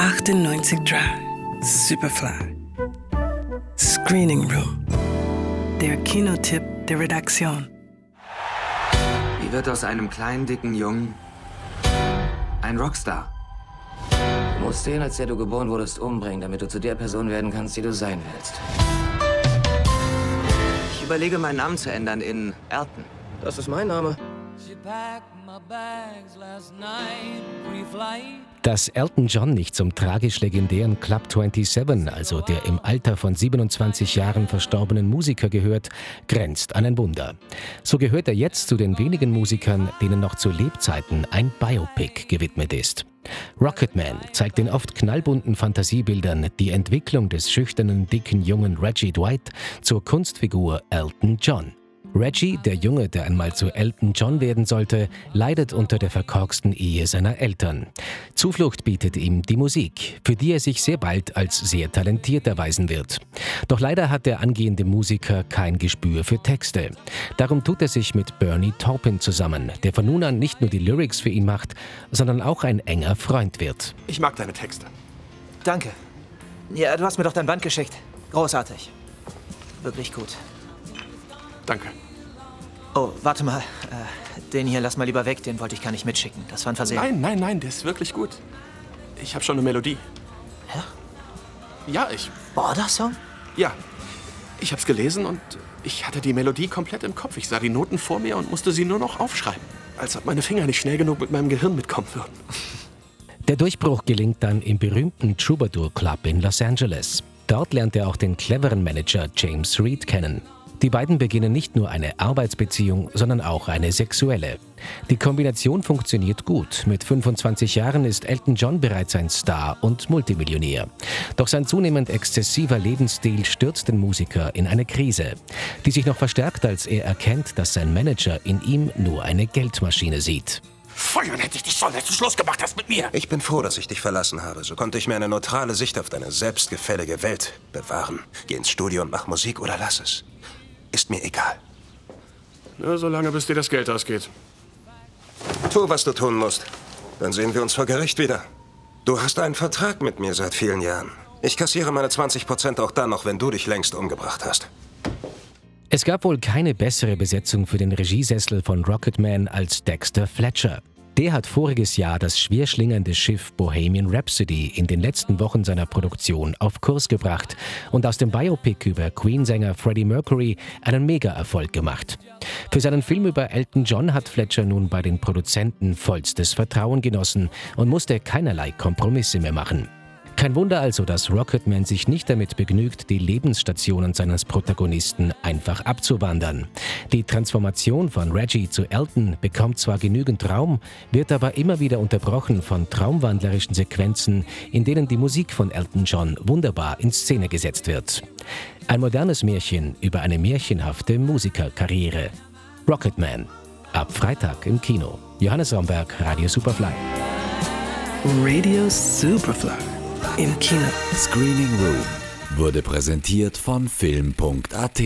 98 Superfly. Screening Room. Der Kinotipp der Redaktion. Wie wird aus einem kleinen, dicken Jungen ein Rockstar? Du musst den, als der du geboren wurdest, umbringen, damit du zu der Person werden kannst, die du sein willst. Ich überlege, meinen Namen zu ändern in Elton. Das ist mein Name. Dass Elton John nicht zum tragisch legendären Club 27, also der im Alter von 27 Jahren verstorbenen Musiker gehört, grenzt an ein Wunder. So gehört er jetzt zu den wenigen Musikern, denen noch zu Lebzeiten ein Biopic gewidmet ist. Rocketman zeigt in oft knallbunten Fantasiebildern die Entwicklung des schüchternen, dicken jungen Reggie Dwight zur Kunstfigur Elton John. Reggie, der Junge, der einmal zu Elton John werden sollte, leidet unter der verkorksten Ehe seiner Eltern. Zuflucht bietet ihm die Musik, für die er sich sehr bald als sehr talentiert erweisen wird. Doch leider hat der angehende Musiker kein Gespür für Texte. Darum tut er sich mit Bernie Taupin zusammen, der von nun an nicht nur die Lyrics für ihn macht, sondern auch ein enger Freund wird. Ich mag deine Texte. Danke. Ja, du hast mir doch dein Band geschickt. Großartig. Wirklich gut. Danke. Oh, warte mal. Äh, den hier lass mal lieber weg, den wollte ich gar nicht mitschicken. Das war ein Versehen. Nein, nein, nein, der ist wirklich gut. Ich habe schon eine Melodie. Ja? Ja, ich. Border-Song? Ja. Ich habe es gelesen und ich hatte die Melodie komplett im Kopf. Ich sah die Noten vor mir und musste sie nur noch aufschreiben. Als ob meine Finger nicht schnell genug mit meinem Gehirn mitkommen würden. Der Durchbruch gelingt dann im berühmten Troubadour Club in Los Angeles. Dort lernt er auch den cleveren Manager James Reed kennen. Die beiden beginnen nicht nur eine Arbeitsbeziehung, sondern auch eine sexuelle. Die Kombination funktioniert gut. Mit 25 Jahren ist Elton John bereits ein Star und Multimillionär. Doch sein zunehmend exzessiver Lebensstil stürzt den Musiker in eine Krise, die sich noch verstärkt, als er erkennt, dass sein Manager in ihm nur eine Geldmaschine sieht. Feuern hätte ich dich schon, als du Schluss gemacht hast mit mir. Ich bin froh, dass ich dich verlassen habe. So konnte ich mir eine neutrale Sicht auf deine selbstgefällige Welt bewahren. Geh ins Studio und mach Musik oder lass es. Mir egal. Nur solange, bis dir das Geld ausgeht. Tu, was du tun musst. Dann sehen wir uns vor Gericht wieder. Du hast einen Vertrag mit mir seit vielen Jahren. Ich kassiere meine 20 Prozent auch dann noch, wenn du dich längst umgebracht hast. Es gab wohl keine bessere Besetzung für den Regiesessel von Rocketman als Dexter Fletcher. Der hat voriges Jahr das schwerschlingernde Schiff Bohemian Rhapsody in den letzten Wochen seiner Produktion auf Kurs gebracht und aus dem Biopic über Queen-Sänger Freddie Mercury einen Mega-Erfolg gemacht. Für seinen Film über Elton John hat Fletcher nun bei den Produzenten vollstes Vertrauen genossen und musste keinerlei Kompromisse mehr machen. Kein Wunder also, dass Rocketman sich nicht damit begnügt, die Lebensstationen seines Protagonisten einfach abzuwandern. Die Transformation von Reggie zu Elton bekommt zwar genügend Raum, wird aber immer wieder unterbrochen von traumwandlerischen Sequenzen, in denen die Musik von Elton John wunderbar in Szene gesetzt wird. Ein modernes Märchen über eine märchenhafte Musikerkarriere. Rocketman. Ab Freitag im Kino. Johannes Romberg, Radio Superfly. Radio Superfly im Kino. Screening Room wurde präsentiert von Film.at